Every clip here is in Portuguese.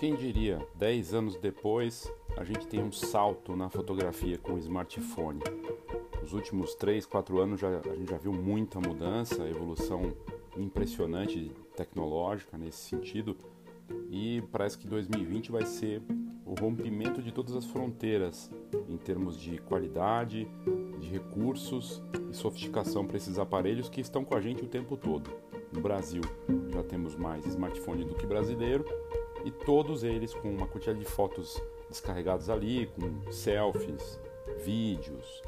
Quem diria, 10 anos depois, a gente tem um salto na fotografia com o smartphone. Nos últimos 3, 4 anos já, a gente já viu muita mudança, evolução impressionante tecnológica nesse sentido. E parece que 2020 vai ser o rompimento de todas as fronteiras em termos de qualidade, de recursos e sofisticação para esses aparelhos que estão com a gente o tempo todo. No Brasil já temos mais smartphone do que brasileiro e todos eles com uma quantidade de fotos descarregadas ali, com selfies, vídeos,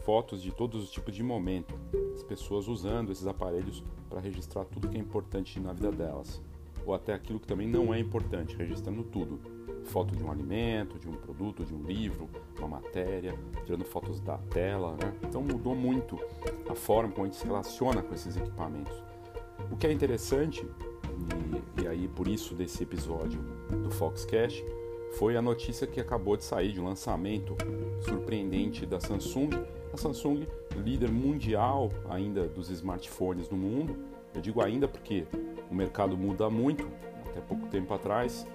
fotos de todos os tipos de momento, as pessoas usando esses aparelhos para registrar tudo que é importante na vida delas, ou até aquilo que também não é importante, registrando tudo. Foto de um alimento, de um produto, de um livro, uma matéria, tirando fotos da tela, né? Então mudou muito a forma como a gente se relaciona com esses equipamentos. O que é interessante e, e aí por isso desse episódio do Foxcast, foi a notícia que acabou de sair de um lançamento surpreendente da Samsung. A Samsung, líder mundial ainda dos smartphones no mundo. Eu digo ainda porque o mercado muda muito. Até pouco tempo atrás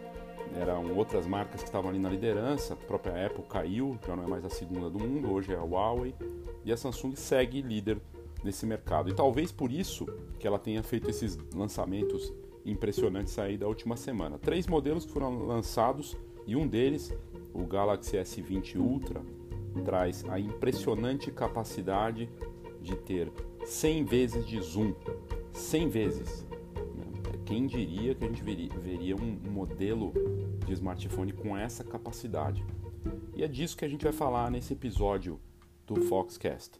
eram outras marcas que estavam ali na liderança. A própria Apple caiu, já não é mais a segunda do mundo, hoje é a Huawei. E a Samsung segue líder nesse mercado. E talvez por isso que ela tenha feito esses lançamentos impressionantes aí da última semana. Três modelos foram lançados e um deles, o Galaxy S20 Ultra, traz a impressionante capacidade de ter 100 vezes de zoom. 100 vezes. Quem diria que a gente veria um modelo de smartphone com essa capacidade? E é disso que a gente vai falar nesse episódio do Foxcast.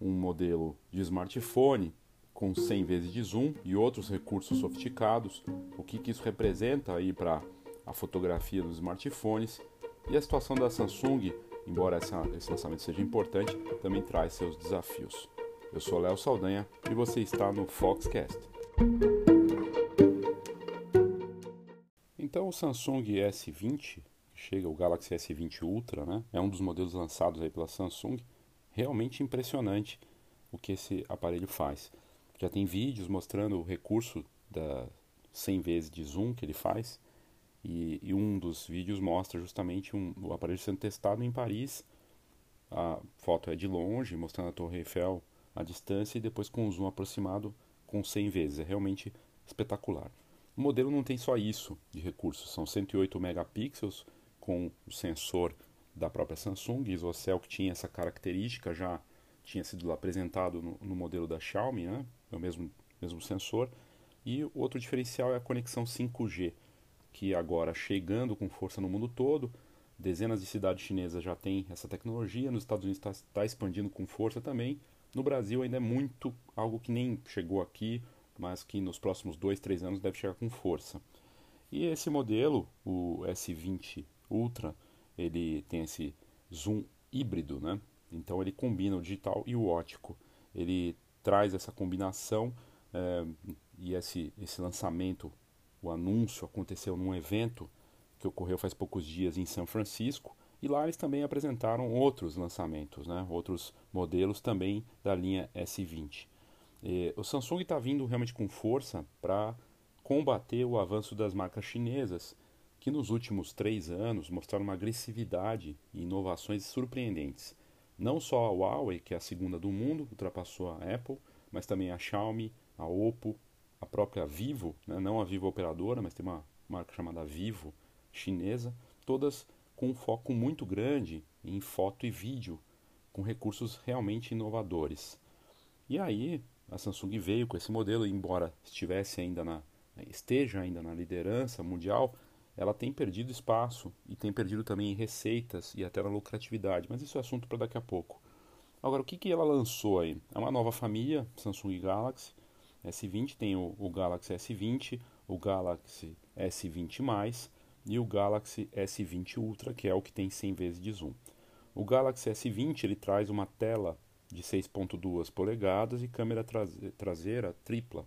Um modelo de smartphone com 100 vezes de zoom e outros recursos sofisticados, o que, que isso representa aí para a fotografia dos smartphones e a situação da Samsung, embora essa, esse lançamento seja importante, também traz seus desafios. Eu sou Léo Saldanha e você está no Foxcast. Então o Samsung S20, chega o Galaxy S20 Ultra, né? É um dos modelos lançados aí pela Samsung. Realmente impressionante o que esse aparelho faz. Já tem vídeos mostrando o recurso da 100 vezes de zoom que ele faz. E, e um dos vídeos mostra justamente um, o aparelho sendo testado em Paris. A foto é de longe, mostrando a Torre Eiffel à distância e depois com um zoom aproximado com 100 vezes. É realmente espetacular. O modelo não tem só isso de recursos, são 108 megapixels com o sensor da própria Samsung, ISOCELL que tinha essa característica já tinha sido apresentado no, no modelo da Xiaomi, né? É o mesmo, mesmo sensor. E outro diferencial é a conexão 5G, que agora chegando com força no mundo todo, dezenas de cidades chinesas já têm essa tecnologia, nos Estados Unidos está tá expandindo com força também. No Brasil ainda é muito algo que nem chegou aqui, mas que nos próximos dois, três anos deve chegar com força. E esse modelo, o S20 Ultra, ele tem esse zoom híbrido, né? Então ele combina o digital e o ótico. Ele traz essa combinação é, e esse, esse lançamento, o anúncio aconteceu num evento que ocorreu faz poucos dias em São Francisco e lá eles também apresentaram outros lançamentos, né, outros modelos também da linha S20. E, o Samsung está vindo realmente com força para combater o avanço das marcas chinesas, que nos últimos três anos mostraram uma agressividade e inovações surpreendentes. Não só a Huawei, que é a segunda do mundo, ultrapassou a Apple, mas também a Xiaomi, a Oppo, a própria Vivo, né? não a Vivo operadora, mas tem uma marca chamada Vivo chinesa, todas com um foco muito grande em foto e vídeo, com recursos realmente inovadores. E aí a Samsung veio com esse modelo, embora estivesse ainda na esteja ainda na liderança mundial, ela tem perdido espaço e tem perdido também receitas e até na lucratividade, mas isso é assunto para daqui a pouco. Agora, o que, que ela lançou aí? É uma nova família, Samsung Galaxy S20, tem o, o Galaxy S20, o Galaxy S20+, e o Galaxy S20 Ultra, que é o que tem 100 vezes de zoom. O Galaxy S20 ele traz uma tela de 6.2 polegadas e câmera traseira tripla.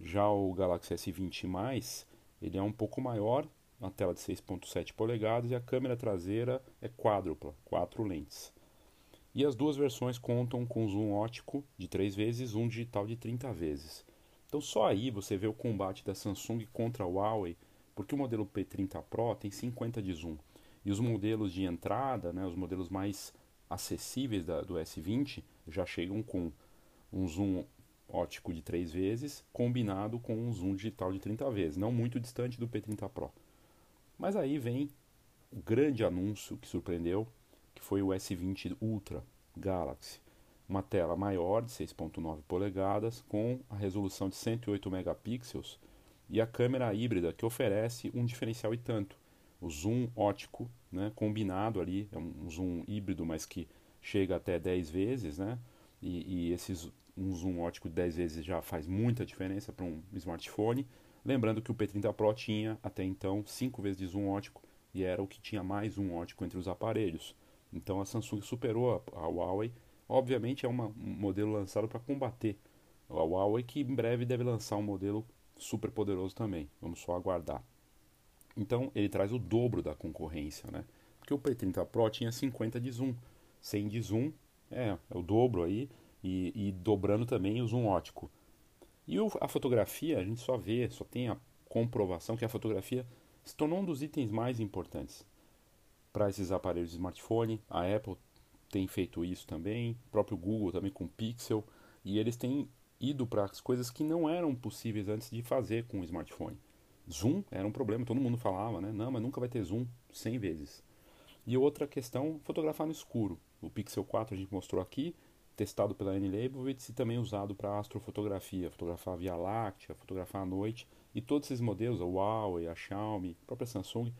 Já o Galaxy S20+, ele é um pouco maior, uma tela de 6.7 polegadas e a câmera traseira é quádrupla, quatro lentes. E as duas versões contam com zoom ótico de 3 vezes zoom digital de 30 vezes. Então só aí você vê o combate da Samsung contra a Huawei Porque o modelo P30 Pro tem 50 de zoom. E os modelos de entrada, né, os modelos mais acessíveis da, do S20, já chegam com um zoom ótico de 3 vezes, combinado com um zoom digital de 30 vezes, não muito distante do P30 Pro. Mas aí vem o grande anúncio que surpreendeu, que foi o S20 Ultra Galaxy. Uma tela maior de 6.9 polegadas com a resolução de 108 megapixels e a câmera híbrida que oferece um diferencial e tanto. O zoom ótico, né, combinado ali, é um zoom híbrido, mas que chega até 10 vezes, né? E, e esses, um zoom ótico de 10 vezes já faz muita diferença para um smartphone. Lembrando que o P30 Pro tinha até então 5 vezes de zoom ótico e era o que tinha mais zoom ótico entre os aparelhos. Então a Samsung superou a, a Huawei. Obviamente é uma, um modelo lançado para combater a Huawei, que em breve deve lançar um modelo super poderoso também. Vamos só aguardar. Então ele traz o dobro da concorrência, né? Porque o P30 Pro tinha 50 de zoom, 100 de zoom, é, é o dobro aí, e, e dobrando também o zoom ótico. E o, a fotografia, a gente só vê, só tem a comprovação que a fotografia se tornou um dos itens mais importantes para esses aparelhos de smartphone. A Apple tem feito isso também, o próprio Google também com Pixel, e eles têm ido para as coisas que não eram possíveis antes de fazer com o smartphone. Zoom era um problema, todo mundo falava, né? Não, mas nunca vai ter zoom 100 vezes. E outra questão, fotografar no escuro. O Pixel 4 a gente mostrou aqui, testado pela N-Leibovitz e também usado para astrofotografia, fotografar a Via Láctea, fotografar à noite. E todos esses modelos, a Huawei, a Xiaomi, a própria Samsung,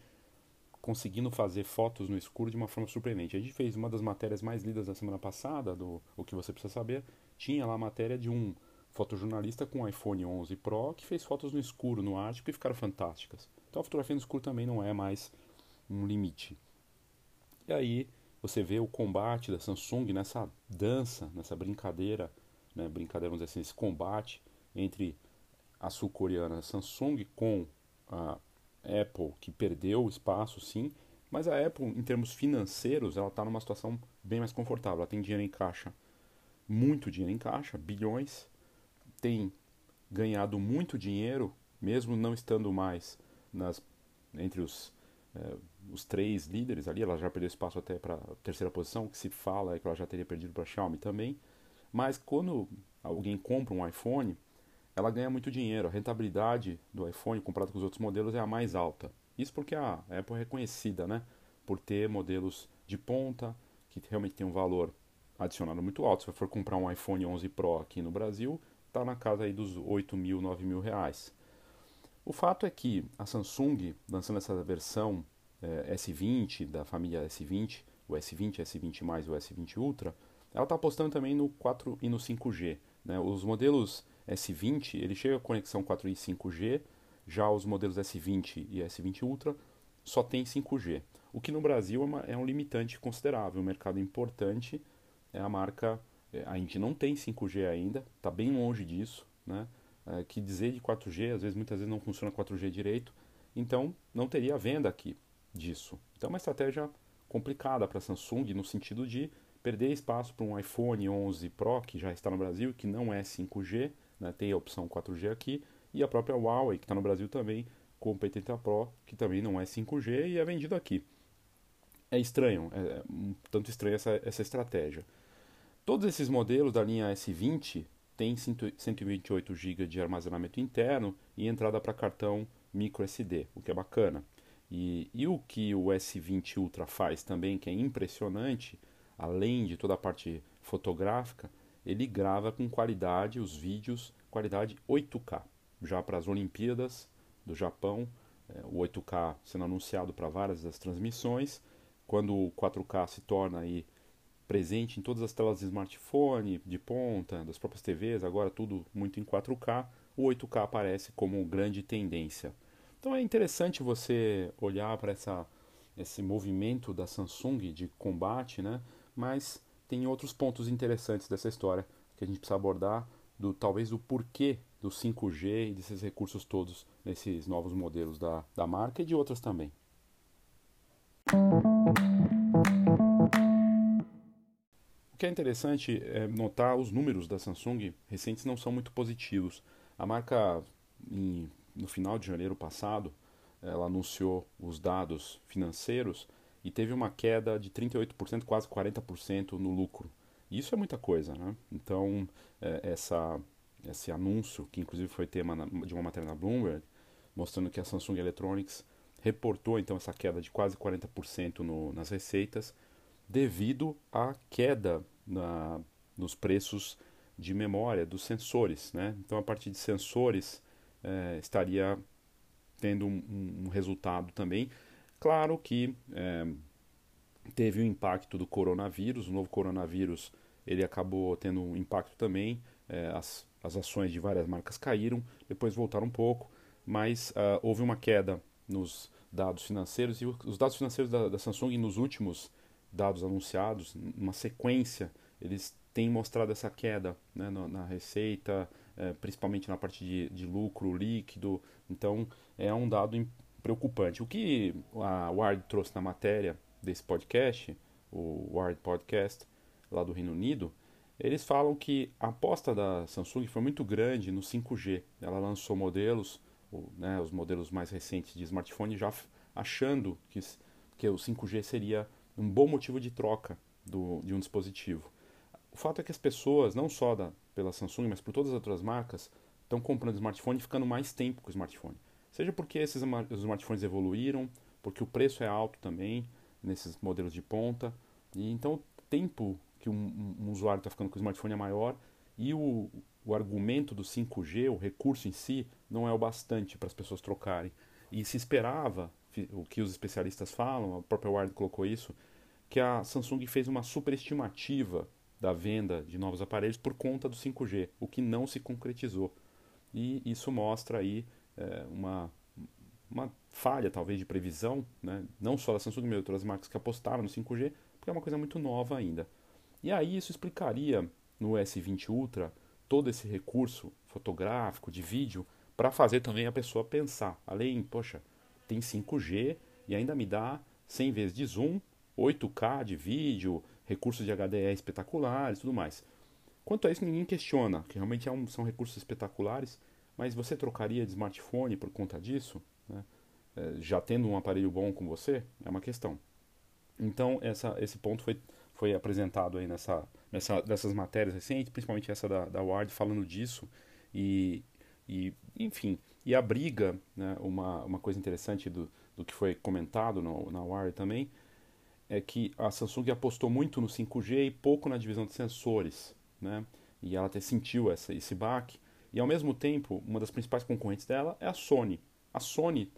conseguindo fazer fotos no escuro de uma forma surpreendente. A gente fez uma das matérias mais lidas da semana passada, do O que você precisa saber, tinha lá a matéria de um fotojornalista com um iPhone 11 Pro que fez fotos no escuro, no Ártico, e ficaram fantásticas. Então a fotografia no escuro também não é mais um limite. E aí você vê o combate da Samsung nessa dança, nessa brincadeira, né, brincadeira, vamos dizer assim, esse combate entre a sul-coreana Samsung com a Apple, que perdeu espaço sim, mas a Apple, em termos financeiros, ela está numa situação bem mais confortável. Ela tem dinheiro em caixa, muito dinheiro em caixa, bilhões, tem ganhado muito dinheiro, mesmo não estando mais nas, entre os, é, os três líderes ali, ela já perdeu espaço até para a terceira posição, que se fala é que ela já teria perdido para a Xiaomi também. Mas quando alguém compra um iPhone, ela ganha muito dinheiro. A rentabilidade do iPhone comparado com os outros modelos é a mais alta. Isso porque a Apple é reconhecida né, por ter modelos de ponta, que realmente tem um valor adicionado muito alto. Se for comprar um iPhone 11 Pro aqui no Brasil, está na casa aí dos 8 mil, 9 mil reais. O fato é que a Samsung, lançando essa versão é, S20 da família S20, o S20, S20 mais e o S20 Ultra, ela está apostando também no 4 e no 5G. Né? Os modelos S20 ele chega com conexão 4 e 5G, já os modelos S20 e S20 Ultra só tem 5G. O que no Brasil é, uma, é um limitante considerável, um mercado importante. É a marca é, a gente não tem 5G ainda, está bem longe disso, né? É, que dizer de 4G, às vezes muitas vezes não funciona 4G direito, então não teria venda aqui disso. Então é uma estratégia complicada para a Samsung no sentido de perder espaço para um iPhone 11 Pro que já está no Brasil que não é 5G, né? tem a opção 4G aqui, e a própria Huawei que está no Brasil também com o P30 Pro que também não é 5G e é vendido aqui. É estranho, é um tanto estranha essa, essa estratégia. Todos esses modelos da linha S20 têm 128 GB de armazenamento interno e entrada para cartão microSD, o que é bacana. E, e, o que o S20 Ultra faz também, que é impressionante, além de toda a parte fotográfica, ele grava com qualidade os vídeos, qualidade 8K. Já para as Olimpíadas do Japão, é, o 8K sendo anunciado para várias das transmissões. Quando o 4K se torna aí presente em todas as telas de smartphone, de ponta, das próprias TVs, agora tudo muito em 4K, o 8K aparece como grande tendência. Então é interessante você olhar para essa esse movimento da Samsung de combate, né? Mas tem outros pontos interessantes dessa história que a gente precisa abordar, do talvez do porquê do 5G e desses recursos todos nesses novos modelos da, da marca e de outras também. O que é interessante é notar os números da Samsung recentes não são muito positivos. A marca, em, no final de janeiro passado, ela anunciou os dados financeiros e teve uma queda de 38%, quase 40% no lucro. Isso é muita coisa, né? Então, é, essa, esse anúncio, que inclusive foi tema de uma matéria na Bloomberg, mostrando que a Samsung Electronics reportou então essa queda de quase 40% no, nas receitas, devido à queda na, nos preços de memória dos sensores. Né? Então, a partir de sensores, é, estaria tendo um, um, resultado também. Claro que é, teve o impacto do coronavírus, o novo coronavírus ele acabou tendo um impacto também. É, as, as ações de várias marcas caíram, depois voltaram um pouco, mas uh, houve uma queda nos dados financeiros e os dados financeiros da, da Samsung nos últimos dados anunciados, uma sequência, eles têm mostrado essa queda né, na, na, receita, é, principalmente na parte de, de, lucro líquido. Então, é um dado preocupante. O que a Ward trouxe na matéria desse podcast, o Ward Podcast, lá do Reino Unido, eles falam que a aposta da Samsung foi muito grande no 5G. Ela lançou modelos, né, os modelos mais recentes de smartphone, já achando que, que o 5G seria um bom motivo de troca do, de um dispositivo. O fato é que as pessoas, não só da, pela Samsung, mas por todas as outras marcas, estão comprando smartphone e ficando mais tempo com o smartphone. Seja porque esses smartphones evoluíram, porque o preço é alto também nesses modelos de ponta, e então o tempo que um, um usuário está ficando com o smartphone é maior e o, o argumento do 5G, o recurso em si, não é o bastante para as pessoas trocarem. E se esperava o que os especialistas falam, a própria Ward colocou isso, que a Samsung fez uma superestimativa da venda de novos aparelhos por conta do 5G, o que não se concretizou. E isso mostra aí é, uma, uma falha, talvez, de previsão, né? não só da Samsung, mas outras marcas que apostaram no 5G, porque é uma coisa muito nova ainda. E aí isso explicaria no S20 Ultra todo esse recurso fotográfico, de vídeo, para fazer também a pessoa pensar. Além, poxa, tem 5G e ainda me dá 100 vezes de zoom, 8K de vídeo, recursos de HDR espetaculares tudo mais. Quanto a isso, ninguém questiona, que realmente é são recursos espetaculares, mas você trocaria de smartphone por conta disso? Né? É, já tendo um aparelho bom com você? É uma questão. Então, essa, esse ponto foi, foi apresentado aí nessa, nessa, dessas matérias recentes, principalmente essa da, da Ward, falando disso. E, e enfim, e a briga, né, uma, uma coisa interessante do, do que foi comentado no, na Wire também, é que a Samsung apostou muito no 5G e pouco na divisão de sensores, né? E ela até sentiu essa, esse baque. E ao mesmo tempo, uma das principais concorrentes dela é a Sony. A Sony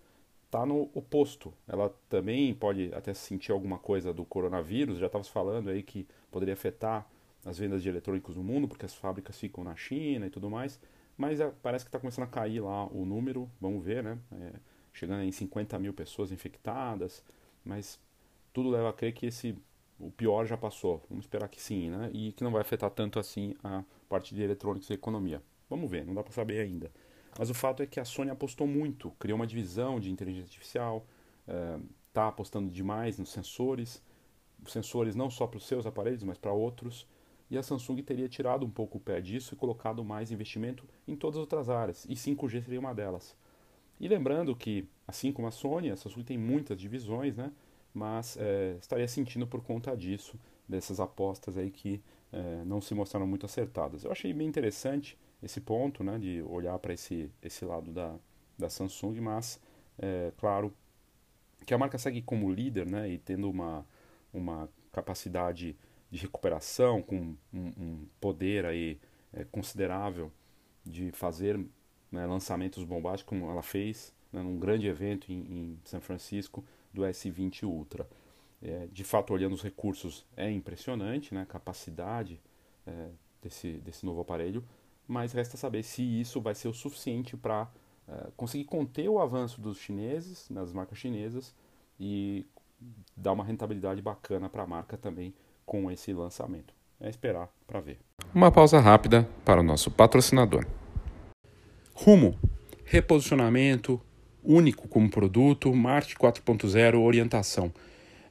está no oposto. Ela também pode até sentir alguma coisa do coronavírus. Já estava falando aí que poderia afetar as vendas de eletrônicos no mundo, porque as fábricas ficam na China e tudo mais. Mas é, parece que está começando a cair lá o número, vamos ver, né? É, chegando em 50 mil pessoas infectadas, mas tudo leva a crer que esse o pior já passou. Vamos esperar que sim, né? E que não vai afetar tanto assim a parte de eletrônicos e economia. Vamos ver, não dá para saber ainda. Mas o fato é que a Sony apostou muito, criou uma divisão de inteligência artificial, está é, apostando demais nos sensores, sensores não só para os seus aparelhos, mas para outros e a Samsung teria tirado um pouco o pé disso e colocado mais investimento em todas as outras áreas, e 5G seria uma delas. E lembrando que, assim como a Sony, a Samsung tem muitas divisões, né? mas é, estaria sentindo por conta disso, dessas apostas aí que é, não se mostraram muito acertadas. Eu achei bem interessante esse ponto, né, de olhar para esse, esse lado da, da Samsung, mas, é, claro, que a marca segue como líder, né, e tendo uma, uma capacidade de recuperação, com um, um poder aí é, considerável de fazer né, lançamentos bombásticos, como ela fez né, num grande evento em, em São Francisco do S20 Ultra. É, de fato, olhando os recursos, é impressionante né, a capacidade é, desse, desse novo aparelho, mas resta saber se isso vai ser o suficiente para é, conseguir conter o avanço dos chineses, nas marcas chinesas, e dar uma rentabilidade bacana para a marca também com esse lançamento. É esperar para ver. Uma pausa rápida para o nosso patrocinador. Rumo, reposicionamento único como produto, marketing 4.0, orientação.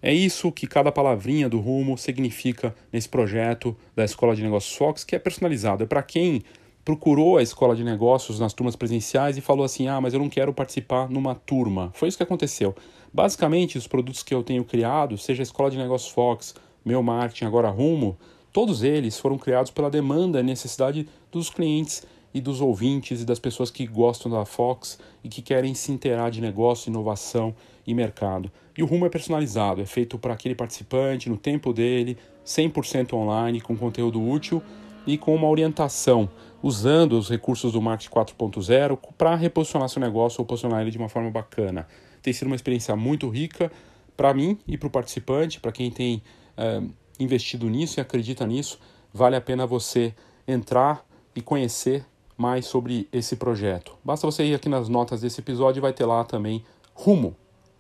É isso que cada palavrinha do Rumo significa nesse projeto da Escola de Negócios Fox, que é personalizado. É para quem procurou a escola de negócios nas turmas presenciais e falou assim: ah, mas eu não quero participar numa turma. Foi isso que aconteceu. Basicamente, os produtos que eu tenho criado, seja a Escola de Negócios Fox, Meu Marketing, agora Rumo, todos eles foram criados pela demanda e necessidade dos clientes e dos ouvintes e das pessoas que gostam da Fox e que querem se inteirar de negócio, inovação e mercado. E o rumo é personalizado, é feito para aquele participante, no tempo dele, 100% online, com conteúdo útil e com uma orientação, usando os recursos do Marketing 4.0 para reposicionar seu negócio ou posicionar ele de uma forma bacana. Tem sido uma experiência muito rica para mim e para o participante, para quem tem é, investido nisso e acredita nisso, vale a pena você entrar e conhecer mais sobre esse projeto. Basta você ir aqui nas notas desse episódio e vai ter lá também rumo.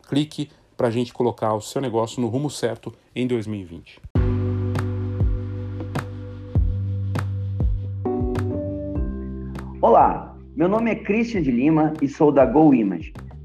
Clique para a gente colocar o seu negócio no rumo certo em 2020. Olá, meu nome é Christian de Lima e sou da Go Image.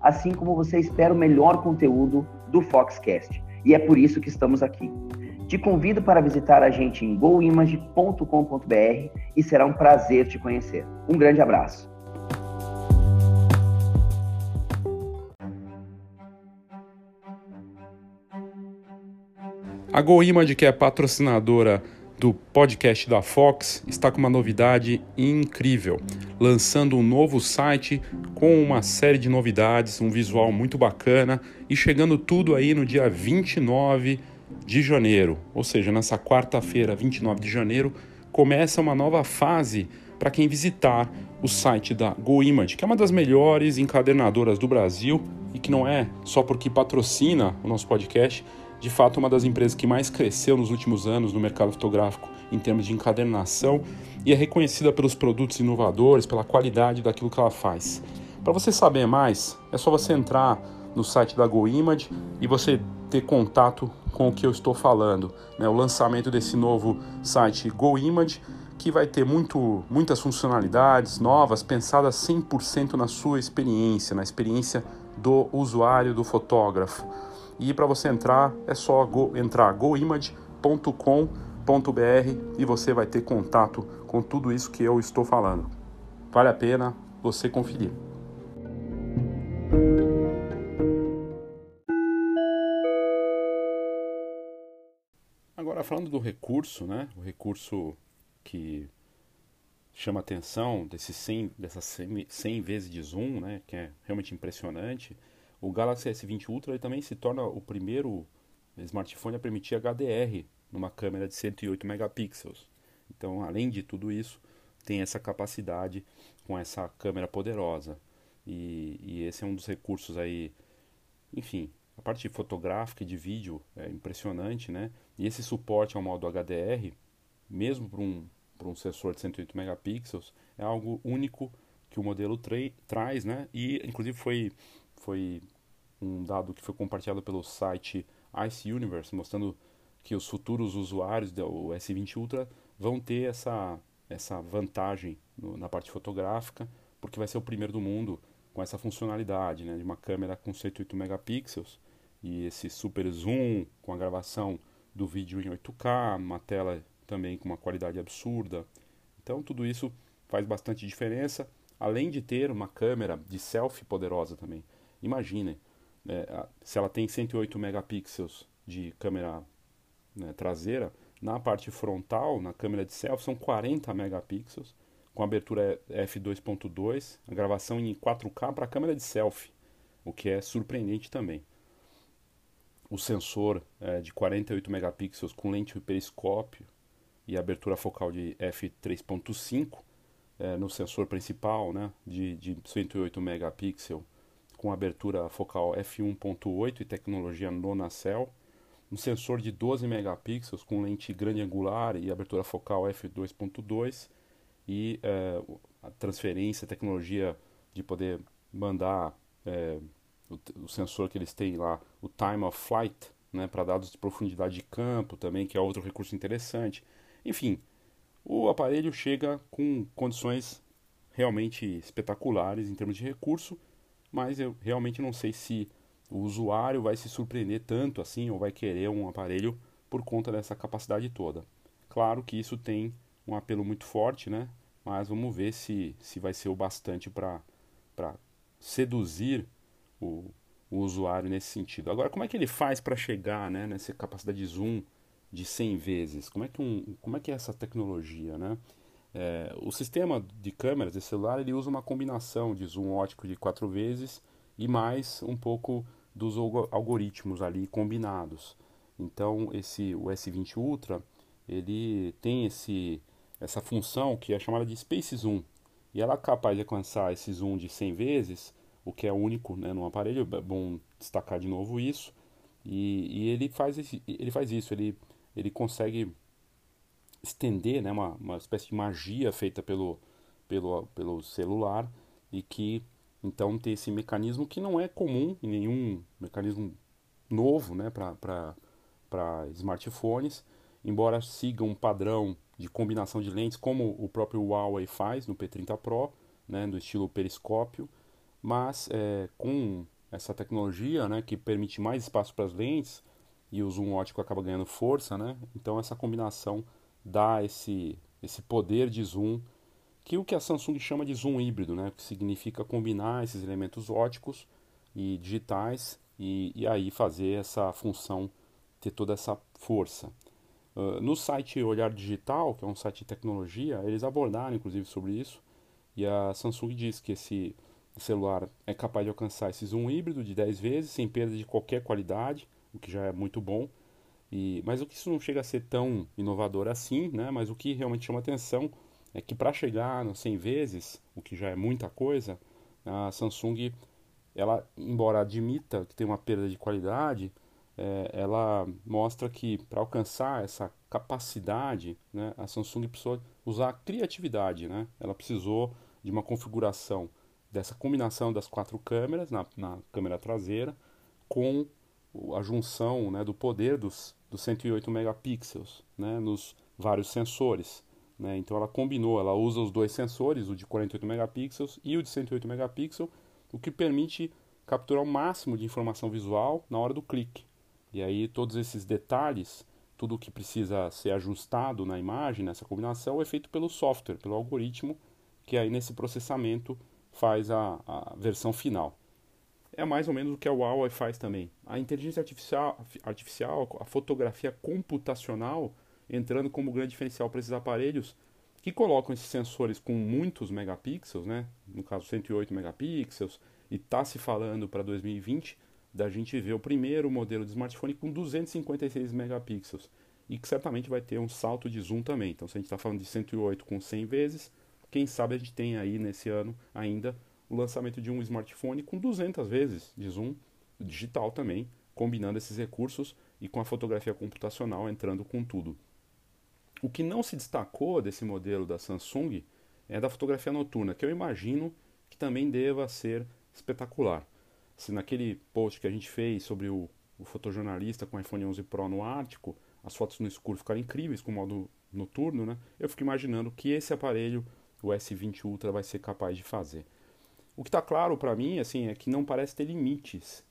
assim como você espera o melhor conteúdo do Foxcast. E é por isso que estamos aqui. Te convido para visitar a gente em goimage.com.br e será um prazer te conhecer. Um grande abraço. A GoImage, que é patrocinadora do podcast da Fox, está com uma novidade incrível, lançando um novo site com uma série de novidades, um visual muito bacana e chegando tudo aí no dia 29 de janeiro, ou seja, nessa quarta-feira, 29 de janeiro, começa uma nova fase para quem visitar o site da GoImage, que é uma das melhores encadernadoras do Brasil e que não é só porque patrocina o nosso podcast, de fato uma das empresas que mais cresceu nos últimos anos no mercado fotográfico em termos de encadernação e é reconhecida pelos produtos inovadores, pela qualidade daquilo que ela faz. Para você saber mais, é só você entrar no site da GoImage e você ter contato com o que eu estou falando. Né? O lançamento desse novo site GoImage, que vai ter muito, muitas funcionalidades novas, pensadas 100% na sua experiência, na experiência do usuário, do fotógrafo. E para você entrar, é só go, entrar goimage.com.br e você vai ter contato com tudo isso que eu estou falando. Vale a pena você conferir. Agora falando do recurso, né? O recurso que chama atenção desse 100, dessas 100, 100 vezes de zoom, né? Que é realmente impressionante o Galaxy S20 Ultra também se torna o primeiro smartphone a permitir HDR numa câmera de 108 megapixels. Então, além de tudo isso, tem essa capacidade com essa câmera poderosa. E, e esse é um dos recursos aí, enfim, a parte fotográfica e de vídeo é impressionante, né? E esse suporte ao modo HDR, mesmo para um, um sensor de 108 megapixels, é algo único que o modelo traz, né? E inclusive foi foi um dado que foi compartilhado pelo site Ice Universe, mostrando que os futuros usuários do S20 Ultra vão ter essa, essa vantagem no, na parte fotográfica, porque vai ser o primeiro do mundo com essa funcionalidade né, de uma câmera com 108 megapixels e esse super zoom com a gravação do vídeo em 8K, uma tela também com uma qualidade absurda. Então tudo isso faz bastante diferença, além de ter uma câmera de selfie poderosa também. Imagine, né, se ela tem 108 megapixels de câmera né, traseira, na parte frontal, na câmera de selfie, são 40 megapixels, com abertura f2.2, a gravação em 4K para a câmera de selfie, o que é surpreendente também. O sensor é de 48 megapixels com lente periscópio e abertura focal de f3.5 é, no sensor principal, né, de, de 108 megapixels com abertura focal f1.8 e tecnologia Nonacell, um sensor de 12 megapixels com lente grande angular e abertura focal f2.2 e é, a transferência, a tecnologia de poder mandar é, o, o, sensor que eles têm lá, o time of flight, né, para dados de profundidade de campo também, que é outro recurso interessante. Enfim, o aparelho chega com condições realmente espetaculares em termos de recurso, mas eu realmente não sei se o usuário vai se surpreender tanto assim ou vai querer um aparelho por conta dessa capacidade toda. Claro que isso tem um apelo muito forte, né? Mas vamos ver se, se vai ser o bastante para seduzir o, o usuário nesse sentido. Agora, como é que ele faz para chegar né, nessa capacidade de zoom de 100 vezes? Como é que, um, como é, que é essa tecnologia? Né? É, o sistema de câmeras de celular ele usa uma combinação de zoom ótico de 4 vezes e mais um pouco dos algoritmos ali combinados. Então, esse o S20 Ultra ele tem esse, essa função que é chamada de Space Zoom. E ela é capaz de alcançar esse zoom de 100 vezes o que é único né, no aparelho, é bom destacar de novo isso. E, e ele, faz esse, ele faz isso, ele, ele consegue estender né, uma, uma espécie de magia feita pelo, pelo, pelo celular e que então tem esse mecanismo que não é comum em nenhum mecanismo novo né, para smartphones, embora siga um padrão de combinação de lentes, como o próprio Huawei faz no P30 Pro, né, do estilo periscópio, mas é, com essa tecnologia né, que permite mais espaço para as lentes e o zoom ótico acaba ganhando força, né? então essa combinação dá esse, esse poder de zoom que o que a Samsung chama de zoom híbrido, né? que significa combinar esses elementos óticos e digitais e, e aí fazer essa função ter toda essa força. Uh, no site Olhar Digital, que é um site de tecnologia, eles abordaram inclusive sobre isso e a Samsung diz que esse celular é capaz de alcançar esse zoom híbrido de 10 vezes, sem perda de qualquer qualidade, o que já é muito bom. E, mas o que isso não chega a ser tão inovador assim, né? mas o que realmente chama atenção é que para chegar nos 100 vezes, o que já é muita coisa, a Samsung, ela, embora admita que tem uma perda de qualidade, é, ela mostra que para alcançar essa capacidade, né, a Samsung precisou usar criatividade. Né? Ela precisou de uma configuração dessa combinação das quatro câmeras na, na câmera traseira com a junção né, do poder dos, dos 108 megapixels né, nos vários sensores. Né? Então ela combinou, ela usa os dois sensores, o de 48 megapixels e o de 108 megapixels, o que permite capturar o máximo de informação visual na hora do clique. E aí todos esses detalhes, tudo que precisa ser ajustado na imagem, nessa combinação, é feito pelo software, pelo algoritmo, que aí nesse processamento faz a, a versão final. É mais ou menos o que a Huawei faz também. A inteligência artificial, artificial a fotografia computacional, entrando como grande diferencial para esses aparelhos que colocam esses sensores com muitos megapixels, né? no caso 108 megapixels, e está se falando para 2020 da gente ver o primeiro modelo de smartphone com 256 megapixels e que certamente vai ter um salto de zoom também. Então, se a gente está falando de 108 com 100 vezes, quem sabe a gente tem aí nesse ano ainda o lançamento de um smartphone com 200 vezes de zoom digital também, combinando esses recursos e com a fotografia computacional entrando com tudo. O que não se destacou desse modelo da Samsung é da fotografia noturna, que eu imagino que também deva ser espetacular. Se naquele post que a gente fez sobre o, o fotojornalista com o iPhone 11 Pro no Ártico, as fotos no escuro ficaram incríveis com o modo noturno, né? Eu fico imaginando que esse aparelho o S20 Ultra vai ser capaz de fazer. O que está claro para mim assim, é que não parece ter limites.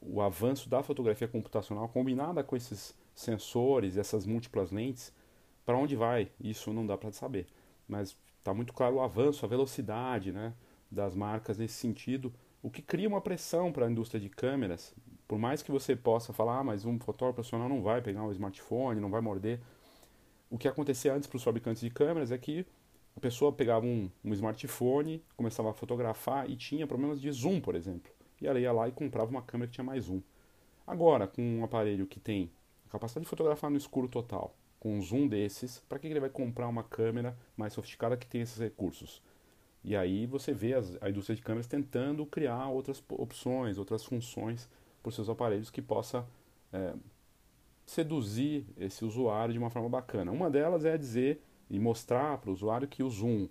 O avanço da fotografia computacional combinada com esses sensores, essas múltiplas lentes, para onde vai? Isso não dá para saber. Mas está muito claro o avanço, a velocidade né, das marcas nesse sentido, o que cria uma pressão para a indústria de câmeras. Por mais que você possa falar, ah, mas um fotógrafo profissional não vai pegar um smartphone, não vai morder. O que acontecia antes para os fabricantes de câmeras é que a pessoa pegava um, um smartphone, começava a fotografar e tinha problemas de zoom, por exemplo. E ela ia lá e comprava uma câmera que tinha mais zoom. Agora, com um aparelho que tem a capacidade de fotografar no escuro total, com um zoom desses, para que ele vai comprar uma câmera mais sofisticada que tem esses recursos? E aí você vê as, a indústria de câmeras tentando criar outras opções, outras funções para seus aparelhos que possa é, seduzir esse usuário de uma forma bacana. Uma delas é dizer e mostrar para o usuário que o zoom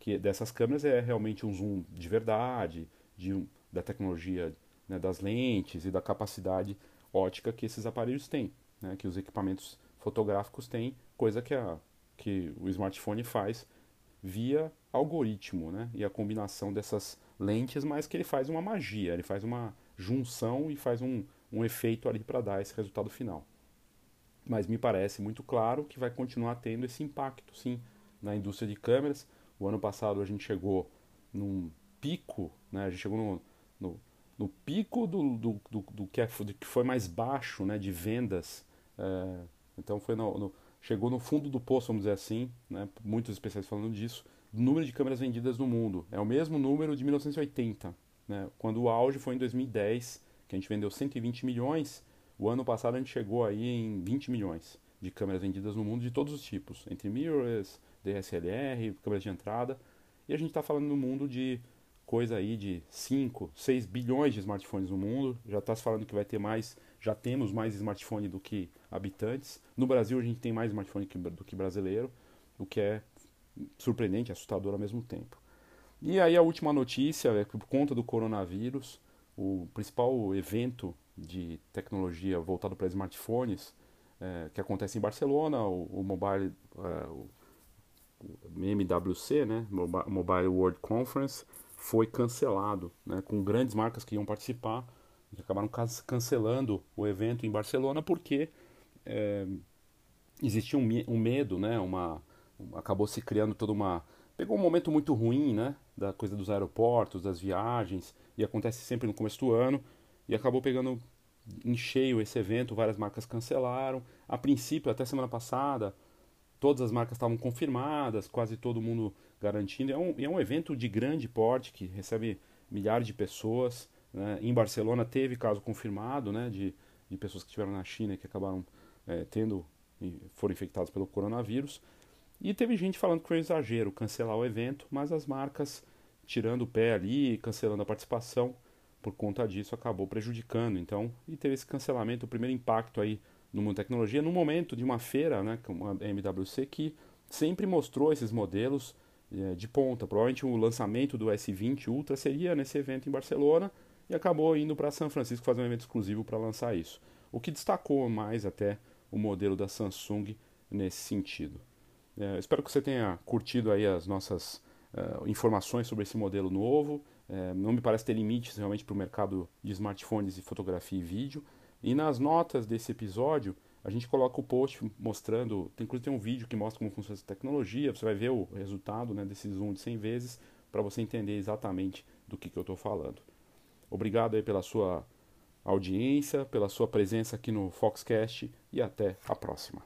que dessas câmeras é realmente um zoom de verdade, de da tecnologia né, das lentes e da capacidade ótica que esses aparelhos têm, né, que os equipamentos fotográficos têm, coisa que, a, que o smartphone faz via algoritmo, né, e a combinação dessas lentes, mas que ele faz uma magia, ele faz uma junção e faz um, um efeito ali para dar esse resultado final. Mas me parece muito claro que vai continuar tendo esse impacto, sim, na indústria de câmeras. O ano passado a gente chegou num pico, né, a gente chegou no, no, no pico do, do, do, do, que é, do que foi mais baixo né, de vendas. É, então foi no, no, chegou no fundo do poço, vamos dizer assim, né, muitos especialistas falando disso, número de câmeras vendidas no mundo. É o mesmo número de 1980, né, quando o auge foi em 2010, que a gente vendeu 120 milhões, o ano passado a gente chegou aí em 20 milhões de câmeras vendidas no mundo de todos os tipos, entre mirrorless, DSLR, câmeras de entrada, e a gente está falando no mundo de coisa aí de 5, 6 bilhões de smartphones no mundo, já está se falando que vai ter mais, já temos mais smartphone do que habitantes. No Brasil a gente tem mais smartphone do que brasileiro, o que é surpreendente, assustador ao mesmo tempo. E aí a última notícia é que por conta do coronavírus, o principal evento de tecnologia voltado para smartphones é, que acontece em Barcelona, o, o Mobile, é, o, MWC, né, Mobile World Conference, foi cancelado, né, com grandes marcas que iam participar, que acabaram cancelando o evento em Barcelona porque é, existia um, um, medo, né, uma, acabou se criando toda uma pegou um momento muito ruim, né, da coisa dos aeroportos, das viagens, e acontece sempre no começo do ano, e acabou pegando em cheio esse evento, várias marcas cancelaram. A princípio, até semana passada, todas as marcas estavam confirmadas, quase todo mundo garantindo. É um, é um evento de grande porte que recebe milhares de pessoas. Né? Em Barcelona teve caso confirmado né, de, de pessoas que estiveram na China e que acabaram é, tendo foram infectados pelo coronavírus. E teve gente falando que foi um exagero cancelar o evento, mas as marcas tirando o pé ali, cancelando a participação por conta disso acabou prejudicando. Então, e teve esse cancelamento, o primeiro impacto aí no mundo da tecnologia, no momento de uma feira, né, como a MWC, que sempre mostrou esses modelos é, de ponta. Provavelmente o lançamento do S20 Ultra seria nesse evento em Barcelona e acabou indo para São Francisco fazer um evento exclusivo para lançar isso. O que destacou mais até o modelo da Samsung nesse sentido. É, espero que você tenha curtido aí as nossas uh, informações sobre esse modelo novo. É, não me parece ter limites realmente para o mercado de smartphones e fotografia e vídeo. E nas notas desse episódio, a gente coloca o post mostrando, tem, inclusive tem um vídeo que mostra como funciona essa tecnologia, você vai ver o resultado né, desse zoom de 100 vezes para você entender exatamente do que, que eu estou falando. Obrigado aí pela sua audiência, pela sua presença aqui no Foxcast e até a próxima.